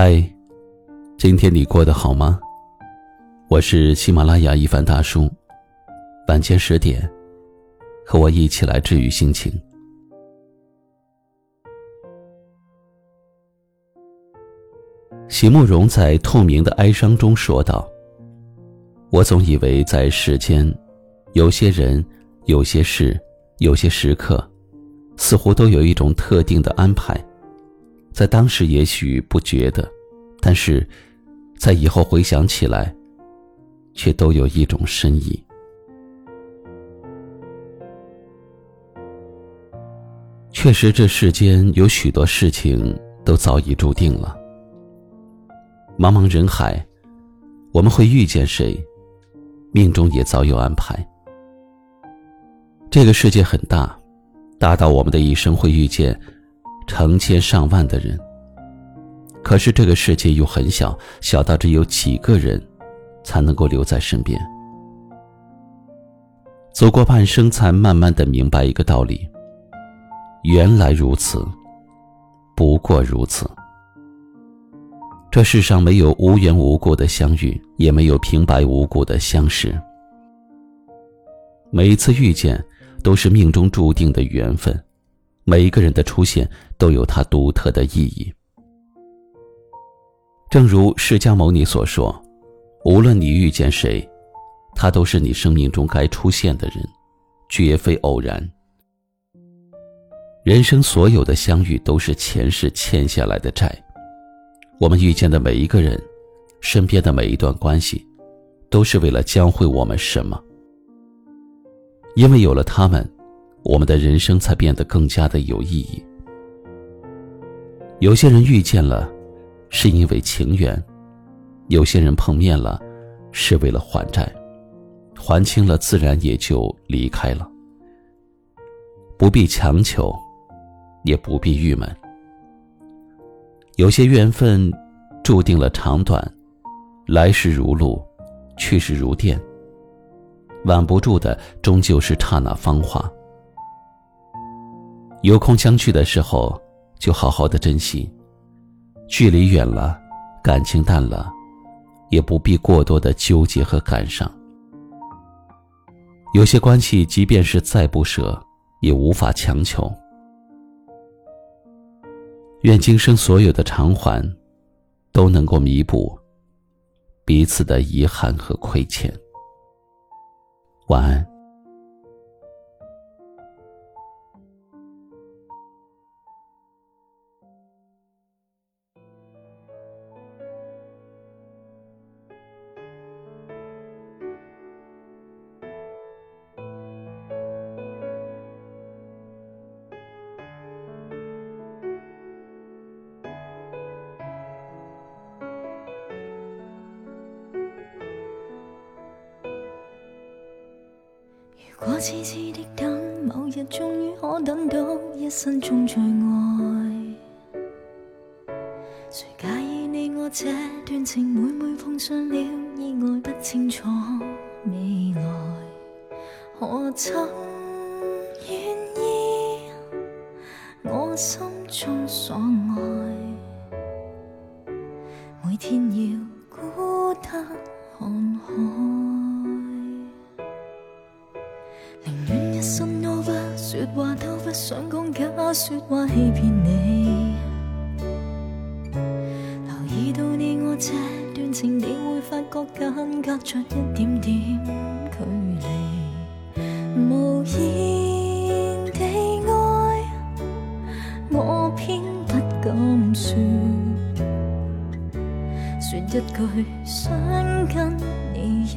嗨，今天你过得好吗？我是喜马拉雅一凡大叔，晚间十点，和我一起来治愈心情。席慕容在《透明的哀伤》中说道：“我总以为在世间，有些人、有些事、有些时刻，似乎都有一种特定的安排。”在当时也许不觉得，但是，在以后回想起来，却都有一种深意。确实，这世间有许多事情都早已注定了。茫茫人海，我们会遇见谁，命中也早有安排。这个世界很大，大到我们的一生会遇见。成千上万的人，可是这个世界又很小，小到只有几个人，才能够留在身边。走过半生，才慢慢的明白一个道理：原来如此，不过如此。这世上没有无缘无故的相遇，也没有平白无故的相识。每一次遇见，都是命中注定的缘分。每一个人的出现都有它独特的意义。正如释迦牟尼所说：“无论你遇见谁，他都是你生命中该出现的人，绝非偶然。”人生所有的相遇都是前世欠下来的债。我们遇见的每一个人，身边的每一段关系，都是为了教会我们什么？因为有了他们。我们的人生才变得更加的有意义。有些人遇见了，是因为情缘；有些人碰面了，是为了还债，还清了，自然也就离开了。不必强求，也不必郁闷。有些缘分，注定了长短，来时如露，去时如电。挽不住的，终究是刹那芳华。有空相聚的时候，就好好的珍惜；距离远了，感情淡了，也不必过多的纠结和感伤。有些关系，即便是再不舍，也无法强求。愿今生所有的偿还，都能够弥补彼此的遗憾和亏欠。晚安。如果痴痴的等，某日终于可等到一生中最爱，谁介意你我这段情？每每碰上了意外，不清楚未来，何曾愿意我心中所爱，每天要孤单看海。讲假说话欺骗你，留意到你我这段情，你会发觉间隔着一点点距离。无言地爱，我偏不敢说，说一句想跟你一起。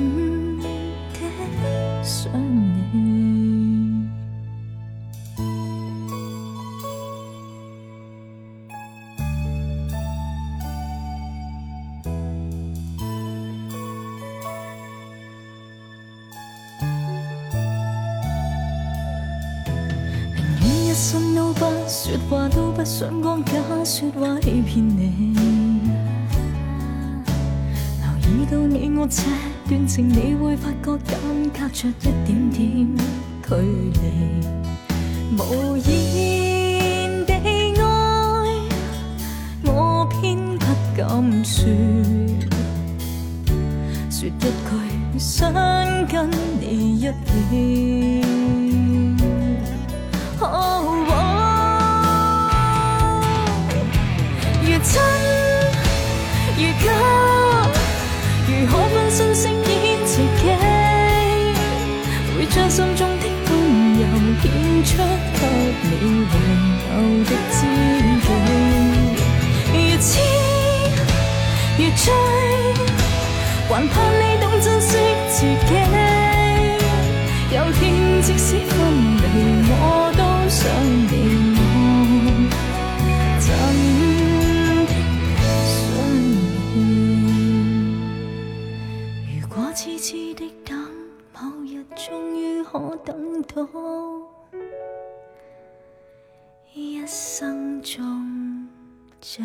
不说话，都不想讲假说话欺骗你。留意到你我这段情，你会发觉间隔着一点点距离，无言地爱，我偏不敢说，说一句想跟你一起。将心中的温柔献出给你温柔的知己。越痴越醉，还盼你懂珍惜自己。有天即使分离，我都想你我怎想念？如果痴痴，可等到，一生中最。